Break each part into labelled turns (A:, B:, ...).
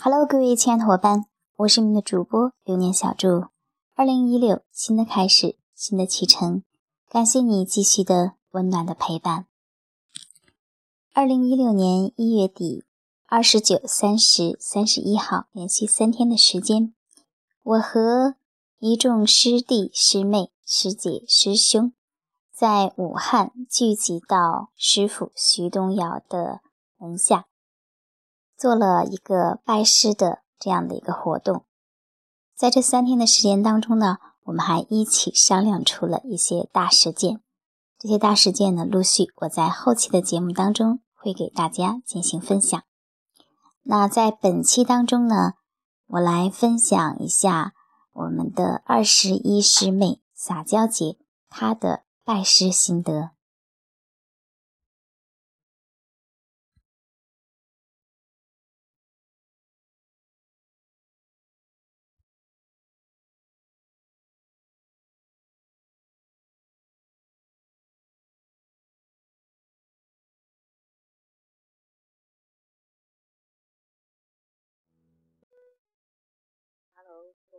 A: Hello，各位亲爱的伙伴，我是你们的主播流年小祝。二零一六，新的开始，新的启程，感谢你继续的温暖的陪伴。二零一六年一月底，二十九、三十、三十一号，连续三天的时间，我和一众师弟师妹、师姐师兄，在武汉聚集到师傅徐东尧的门下。做了一个拜师的这样的一个活动，在这三天的时间当中呢，我们还一起商量出了一些大事件。这些大事件呢，陆续我在后期的节目当中会给大家进行分享。那在本期当中呢，我来分享一下我们的二十一师妹撒娇姐她的拜师心得。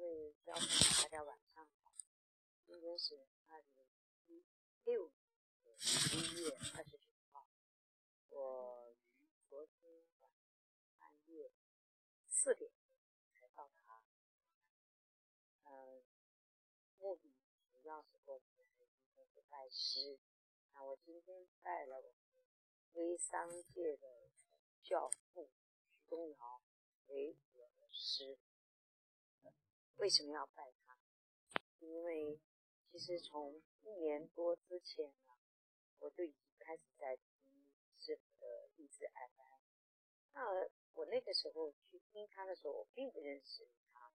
B: 各位小伙伴，大家晚上好。今天是二零一六年十一月二十九号。我于昨天晚半夜四点才到达。嗯，目的主要是过去今天是拜师。那我今天拜了我们微商界的教父徐东尧为。为什么要拜他？因为其实从一年多之前呢，我就已经开始在听师傅的励志 FM。那我那个时候去听他的时候，我并不认识他，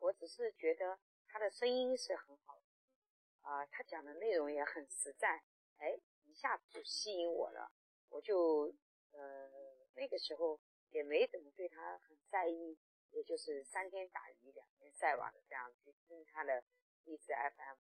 B: 我只是觉得他的声音是很好啊，他讲的内容也很实在，哎，一下子就吸引我了。我就呃那个时候也没怎么对他很在意。也就是三天打鱼两天晒网的这样去听他的励志 FM，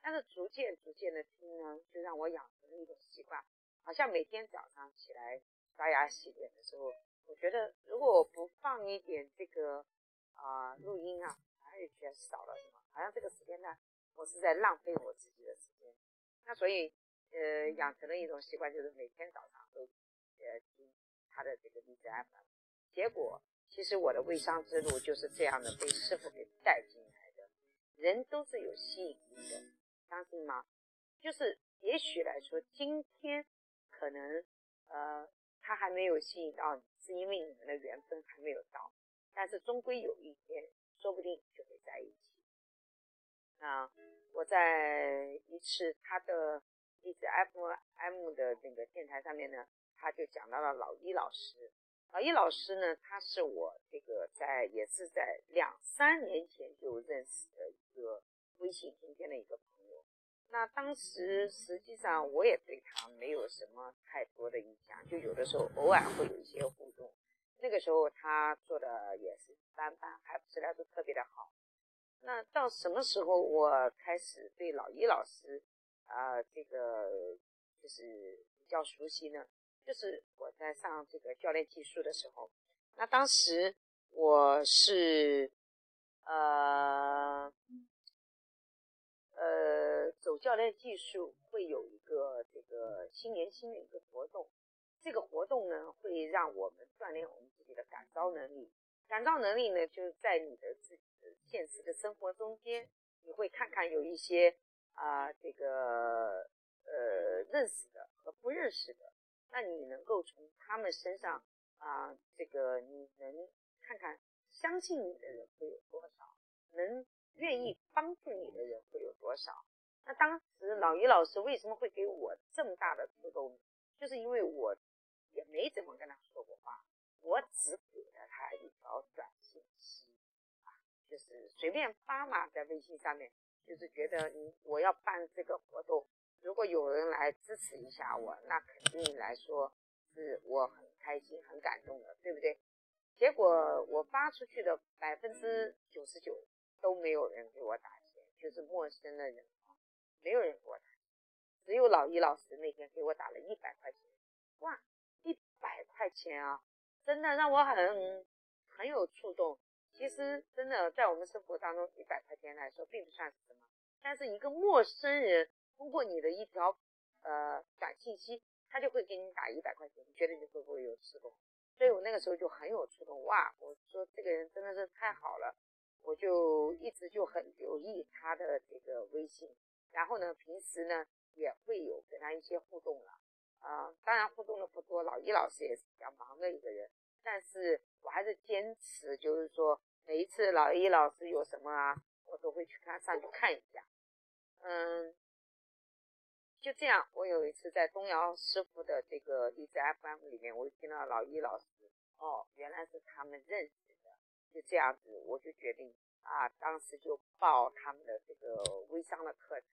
B: 但是逐渐逐渐的听呢，就让我养成了一种习惯，好像每天早上起来刷牙洗脸的时候，我觉得如果我不放一点这个啊录音啊，还是觉得少了什么，好像这个时间呢，我是在浪费我自己的时间。那所以呃养成了一种习惯，就是每天早上都呃听他的这个励志 FM，结果。其实我的微商之路就是这样的，被师傅给带进来的。人都是有吸引力的，相信吗？就是也许来说，今天可能呃他还没有吸引到你，是因为你们的缘分还没有到。但是终归有一天，说不定就会在一起。啊，我在一次他的一次 FM 的那个电台上面呢，他就讲到了老一老师。老易老师呢，他是我这个在也是在两三年前就认识的一个微信天天的一个朋友。那当时实际上我也对他没有什么太多的印象，就有的时候偶尔会有一些互动。那个时候他做的也是一般般，还不是来说特别的好。那到什么时候我开始对老易老师啊这个就是比较熟悉呢？就是我在上这个教练技术的时候，那当时我是呃呃走教练技术会有一个这个新年新的一个活动，这个活动呢会让我们锻炼我们自己的感召能力，感召能力呢就是在你的自己的现实的生活中间，你会看看有一些啊这个呃认识的和不认识的。那你能够从他们身上啊，这个你能看看相信你的人会有多少，能愿意帮助你的人会有多少？那当时老于老师为什么会给我这么大的触动？就是因为我也没怎么跟他说过话，我只给了他一条短信息啊，就是随便发嘛，在微信上面，就是觉得你我要办这个活动。如果有人来支持一下我，那肯定来说是我很开心、很感动的，对不对？结果我发出去的百分之九十九都没有人给我打钱，就是陌生的人啊，没有人给我打钱，只有老易老师那天给我打了一百块钱，哇，一百块钱啊，真的让我很很有触动。其实真的在我们生活当中，一百块钱来说并不算什么，但是一个陌生人通过你的一条呃短信息，他就会给你打一百块钱，你觉得你会不会有触动？所以我那个时候就很有触动，哇！我说这个人真的是太好了，我就一直就很留意他的这个微信，然后呢，平时呢也会有跟他一些互动了，啊，当然互动的不多，老一老师也是比较忙的一个人。但是我还是坚持，就是说每一次老一老师有什么啊，我都会去看上去看一下。嗯，就这样，我有一次在东瑶师傅的这个荔枝 FM 里面，我就听到老一老师，哦，原来是他们认识的，就这样子，我就决定啊，当时就报他们的这个微商的课程。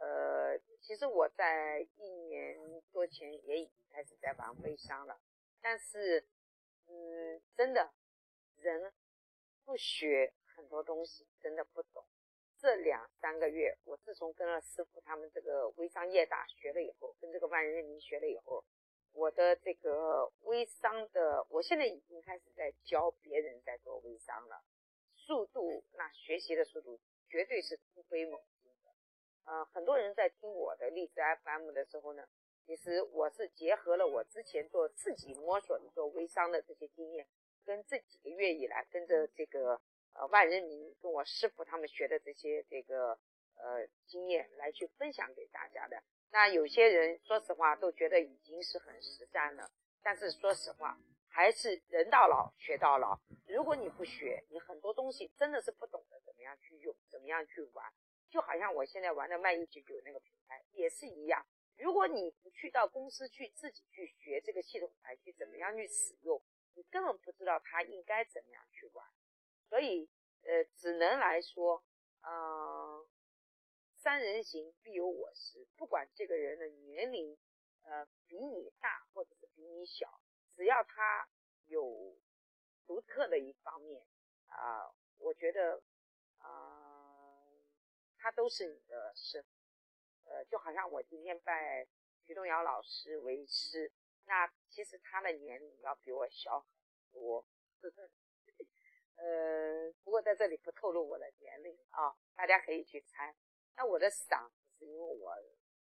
B: 呃，其实我在一年多前也已经开始在玩微商了，但是。嗯，真的，人不学很多东西，真的不懂。这两三个月，我自从跟了师傅他们这个微商业大学了以后，跟这个万人迷学了以后，我的这个微商的，我现在已经开始在教别人在做微商了，速度那学习的速度绝对是突飞猛进的。呃，很多人在听我的荔枝 FM 的时候呢。其实我是结合了我之前做自己摸索的做微商的这些经验，跟这几个月以来跟着这个呃万人迷跟我师傅他们学的这些这个呃经验来去分享给大家的。那有些人说实话都觉得已经是很实战了，但是说实话还是人到老学到老。如果你不学，你很多东西真的是不懂得怎么样去用，怎么样去玩。就好像我现在玩的卖一九九那个品牌也是一样。如果你不去到公司去自己去学这个系统来去怎么样去使用，你根本不知道它应该怎么样去玩。所以，呃，只能来说，嗯，三人行必有我师。不管这个人的年龄，呃，比你大或者是比你小，只要他有独特的一方面，啊，我觉得，啊，他都是你的师。呃，就好像我今天拜徐东尧老师为师，那其实他的年龄要比我小很多。呃，不过在这里不透露我的年龄啊，大家可以去猜。那我的嗓子是因为我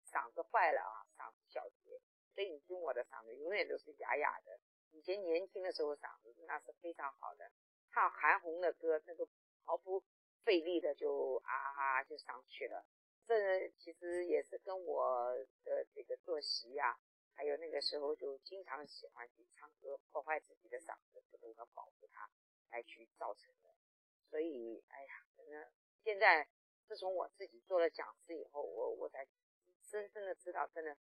B: 嗓子坏了啊，嗓子小结，所以你听我的嗓子永远都是哑哑的。以前年轻的时候嗓子那是非常好的，唱韩红的歌，那个毫不费力的就啊啊就上去了。这其实也是跟我的这个作息呀，还有那个时候就经常喜欢去唱歌，破坏自己的嗓子，不能够保护它，来去造成的。所以，哎呀，真的，现在自从我自己做了讲师以后，我我才深深的知道，真的，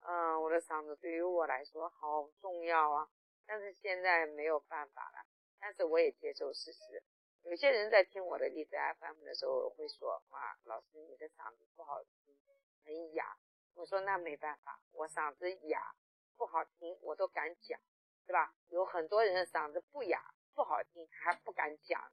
B: 嗯，我的嗓子对于我来说好重要啊。但是现在没有办法了，但是我也接受事实。有些人在听我的荔枝 FM 的时候会说：“哇，老师你的嗓子不好听，很哑。”我说：“那没办法，我嗓子哑不好听，我都敢讲，对吧？有很多人嗓子不哑不好听还不敢讲，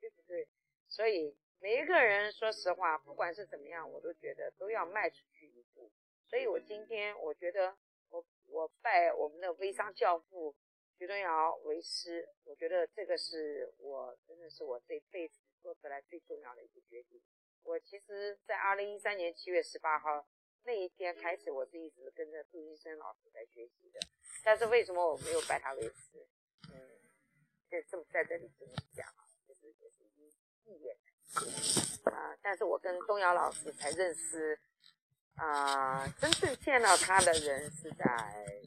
B: 对不对？所以每一个人说实话，不管是怎么样，我都觉得都要迈出去一步。所以我今天我觉得我我拜我们的微商教父。”徐东尧为师，我觉得这个是我真的是我这辈子做出来最重要的一个决定。我其实，在二零一三年七月十八号那一天开始，我是一直跟着杜医生老师在学习的。但是为什么我没有拜他为师？嗯，这这么在这里跟你讲啊，就是也是一一言啊。但是我跟东瑶老师才认识。啊，真正见到他的人是在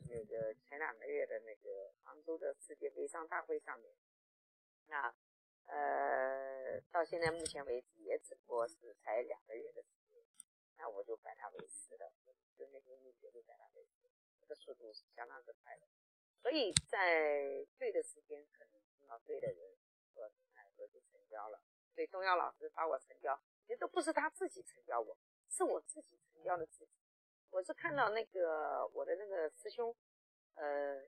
B: 那个前两个月的那个杭州的世界微商大会上面。那呃，到现在目前为止也只不过是才两个月的时间，那我就拜他为师了，就那天就决定拜他为师，这个速度是相当之快的。所以在对的时间，可能碰到对的人，我哎我就成交了。所以东耀老师把我成交，其实都不是他自己成交我。是我自己成交的自己，我是看到那个我的那个师兄，呃，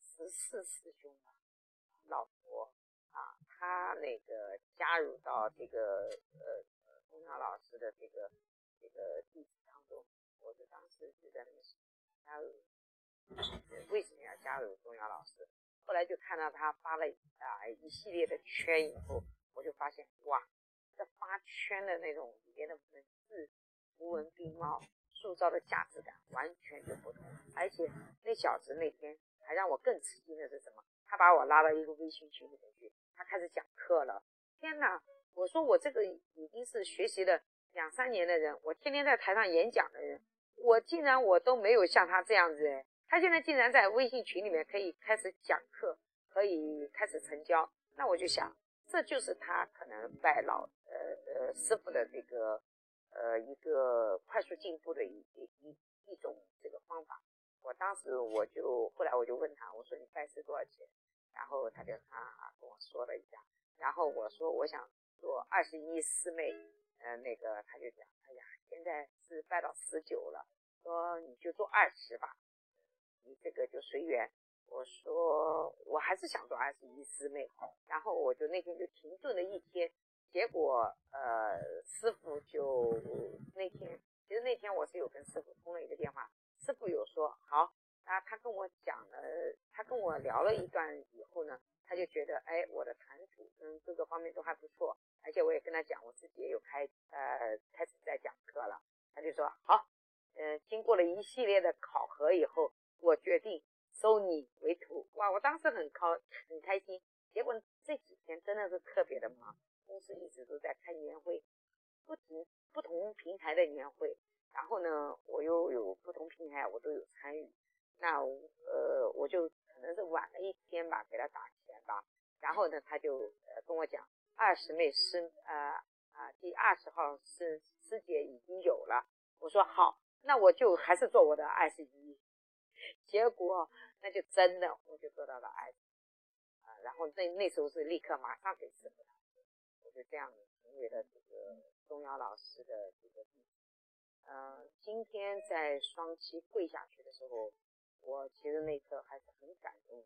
B: 十四师兄吧，老婆啊，他那个加入到这个呃东耀老师的这个这个弟子当中，我就当时就在那个加入，为什么要加入中央老师？后来就看到他发了啊一系列的圈以后，我就发现哇，这发圈的那种里面的文字图文并茂，塑造的价值感完全就不同。而且那小子那天还让我更吃惊的是什么？他把我拉到一个微信群里面去，他开始讲课了。天哪！我说我这个已经是学习了两三年的人，我天天在台上演讲的人，我竟然我都没有像他这样子哎，他现在竟然在微信群里面可以开始讲课，可以开始成交，那我就想，这就是他可能拜老呃呃师傅的这个呃一个快速进步的一一一种这个方法。我当时我就后来我就问他，我说你拜师多少钱？然后他就啊跟我说了一下，然后我说我想。做二十一师妹，呃，那个他就讲，哎呀，现在是拜到十九了，说你就做二十吧，你这个就随缘。我说我还是想做二十一师妹，然后我就那天就停顿了一天，结果呃，师傅就那天，其实那天我是有跟师傅通了一个电话，师傅有说好，那他跟我讲了，他跟我聊了一段以后呢。他就觉得，哎，我的谈吐跟各个方面都还不错，而且我也跟他讲，我自己也有开，呃，开始在讲课了。他就说，好，嗯，经过了一系列的考核以后，我决定收你为徒。哇，我当时很高很开心。结果这几天真的是特别的忙，公司一直都在开年会，不同不同平台的年会，然后呢，我又有不同平台我都有参与，那呃，我就。可能是晚了一天吧，给他打钱吧。然后呢，他就呃跟我讲，二十妹师呃啊第二十号师师姐已经有了。我说好，那我就还是做我的二十一。结果那就真的我就做到了二十啊。然后那那时候是立刻马上给师傅打，我就这样成为了这个钟瑶老师的这个弟子。嗯，今天在双七跪下去的时候。我其实那一刻还是很感动，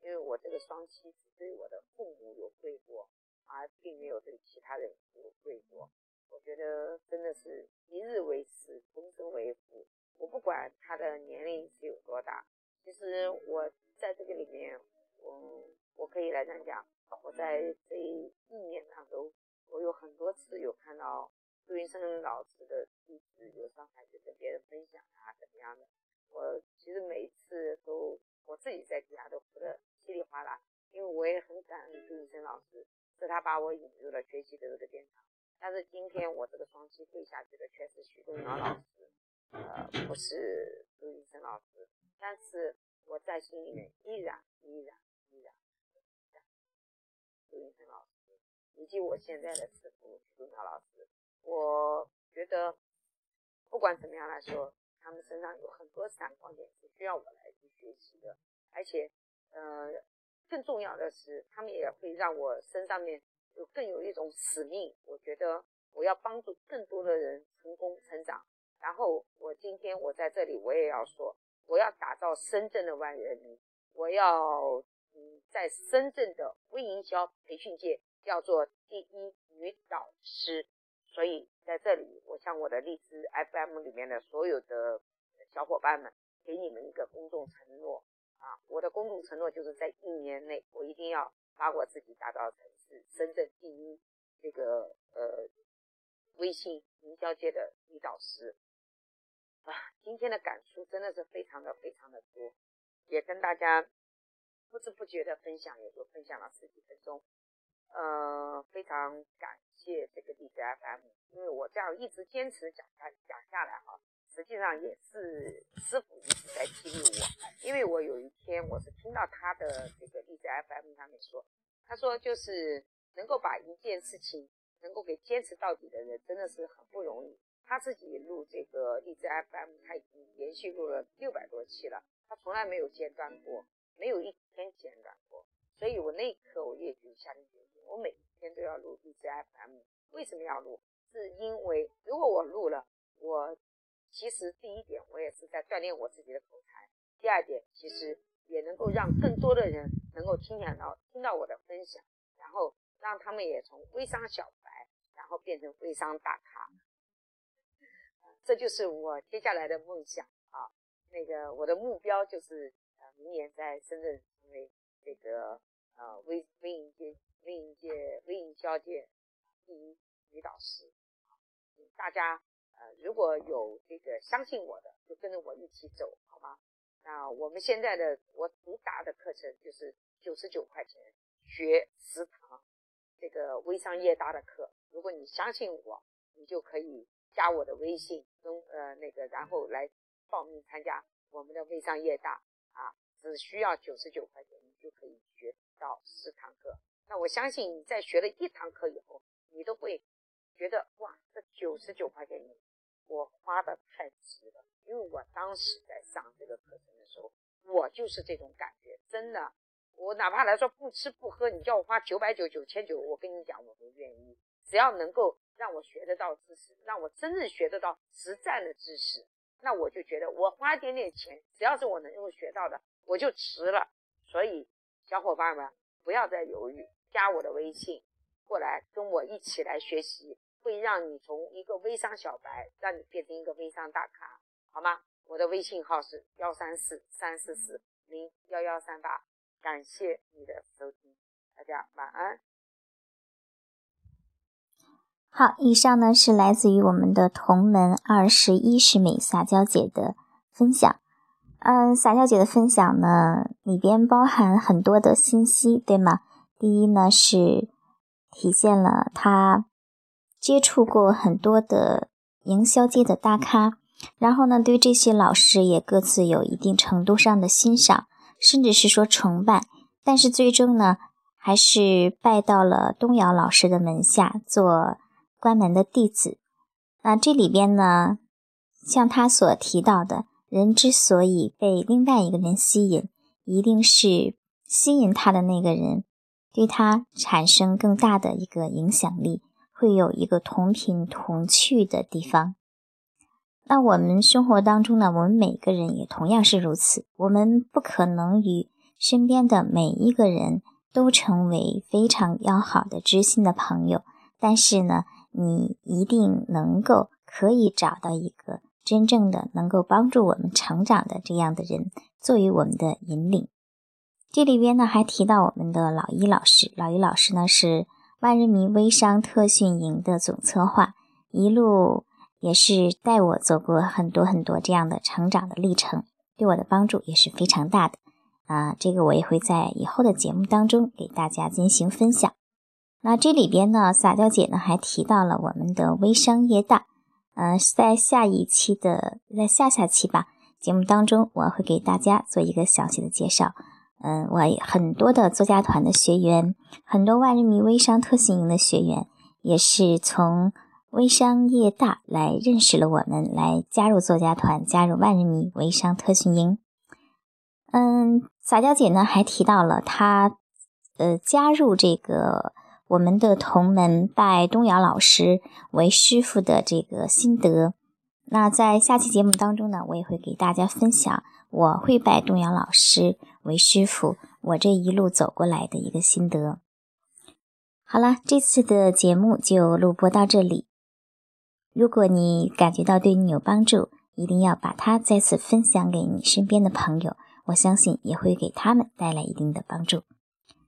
B: 因为我这个双膝只对我的父母有跪过，而并没有对其他人有跪过。我觉得真的是一日为师，终身为父。我不管他的年龄是有多大，其实我在这个里面，我我可以来讲讲，我在这一年当中，我有很多次有看到杜云生老师的弟子有上台去跟别人分享啊，怎么样的。我其实每一次都我自己在底下都哭得稀里哗啦，因为我也很感恩朱医生老师，是他把我引入了学习的这个殿堂。但是今天我这个双击跪下去的却是徐东尧老师，呃，不是朱医生老师。但是我在心里面依然依然依然朱医生老师，以及我现在的师傅徐东尧老师。我觉得不管怎么样来说。他们身上有很多闪光点是需要我来去学习的，而且，呃，更重要的是，他们也会让我身上面有更有一种使命。我觉得我要帮助更多的人成功成长。然后我今天我在这里，我也要说，我要打造深圳的万人迷，我要嗯，在深圳的微营销培训界要做第一女导师。所以在这里，我向我的荔枝 FM 里面的所有的小伙伴们，给你们一个公众承诺啊！我的公众承诺就是在一年内，我一定要把我自己打造成是深圳第一这个呃微信营销界的女导师啊！今天的感触真的是非常的非常的多，也跟大家不知不觉的分享，也就分享了十几分钟。呃，非常感谢这个荔枝 FM，因为我这样一直坚持讲下讲下来哈，实际上也是师傅一直在激励我。因为我有一天我是听到他的这个荔枝 FM 上面说，他说就是能够把一件事情能够给坚持到底的人真的是很不容易。他自己录这个荔枝 FM，他已经连续录了六百多期了，他从来没有间断过，没有一天间断过。所以我那一刻我也就下定决心，我每天都要录 B C F M。为什么要录？是因为如果我录了，我其实第一点我也是在锻炼我自己的口才，第二点其实也能够让更多的人能够听见到听到我的分享，然后让他们也从微商小白，然后变成微商大咖。这就是我接下来的梦想啊！那个我的目标就是呃明年在深圳成为。这个呃微微营界微营界微营销界第一女导师。大家呃如果有这个相信我的，就跟着我一起走，好吗？那我们现在的我主打的课程就是九十九块钱学十堂这个微商业大的课。如果你相信我，你就可以加我的微信，跟呃那个然后来报名参加我们的微商业大啊，只需要九十九块钱，你就可以学到十堂课。那我相信你在学了一堂课以后，你都会觉得哇，这九十九块钱你我花的太值了。因为我当时在上这个课程的时候，我就是这种感觉，真的，我哪怕来说不吃不喝，你叫我花九百九九千九，我跟你讲我都愿意。只要能够让我学得到知识，让我真正学得到实战的知识，那我就觉得我花一点点钱，只要是我能够学到的，我就值了。所以，小伙伴们不要再犹豫，加我的微信过来跟我一起来学习，会让你从一个微商小白，让你变成一个微商大咖，好吗？我的微信号是幺三四三四四零幺幺三八，感谢你的收听，大家晚安。
A: 好，以上呢是来自于我们的同门二十一世美撒娇姐的分享。嗯，撒娇姐的分享呢，里边包含很多的信息，对吗？第一呢是体现了她接触过很多的营销界的大咖，然后呢对这些老师也各自有一定程度上的欣赏，甚至是说崇拜，但是最终呢还是拜到了东瑶老师的门下做。关门的弟子，那这里边呢，像他所提到的，人之所以被另外一个人吸引，一定是吸引他的那个人对他产生更大的一个影响力，会有一个同频同趣的地方。那我们生活当中呢，我们每个人也同样是如此，我们不可能与身边的每一个人都成为非常要好的知心的朋友，但是呢。你一定能够可以找到一个真正的能够帮助我们成长的这样的人，作为我们的引领。这里边呢还提到我们的老一老师，老一老师呢是万人迷微商特训营的总策划，一路也是带我走过很多很多这样的成长的历程，对我的帮助也是非常大的啊。这个我也会在以后的节目当中给大家进行分享。那这里边呢，撒娇姐呢还提到了我们的微商业大，呃，在下一期的在下下期吧节目当中，我会给大家做一个详细的介绍。嗯，我很多的作家团的学员，很多万人迷微商特训营的学员，也是从微商业大来认识了我们，来加入作家团，加入万人迷微商特训营。嗯，撒娇姐呢还提到了她呃加入这个。我们的同门拜东瑶老师为师傅的这个心得，那在下期节目当中呢，我也会给大家分享我会拜东阳老师为师傅，我这一路走过来的一个心得。好了，这次的节目就录播到这里。如果你感觉到对你有帮助，一定要把它再次分享给你身边的朋友，我相信也会给他们带来一定的帮助。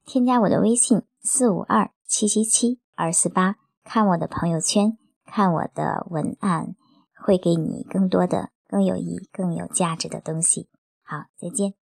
A: 添加我的微信四五二。七七七二四八，看我的朋友圈，看我的文案，会给你更多的、更有益、更有价值的东西。好，再见。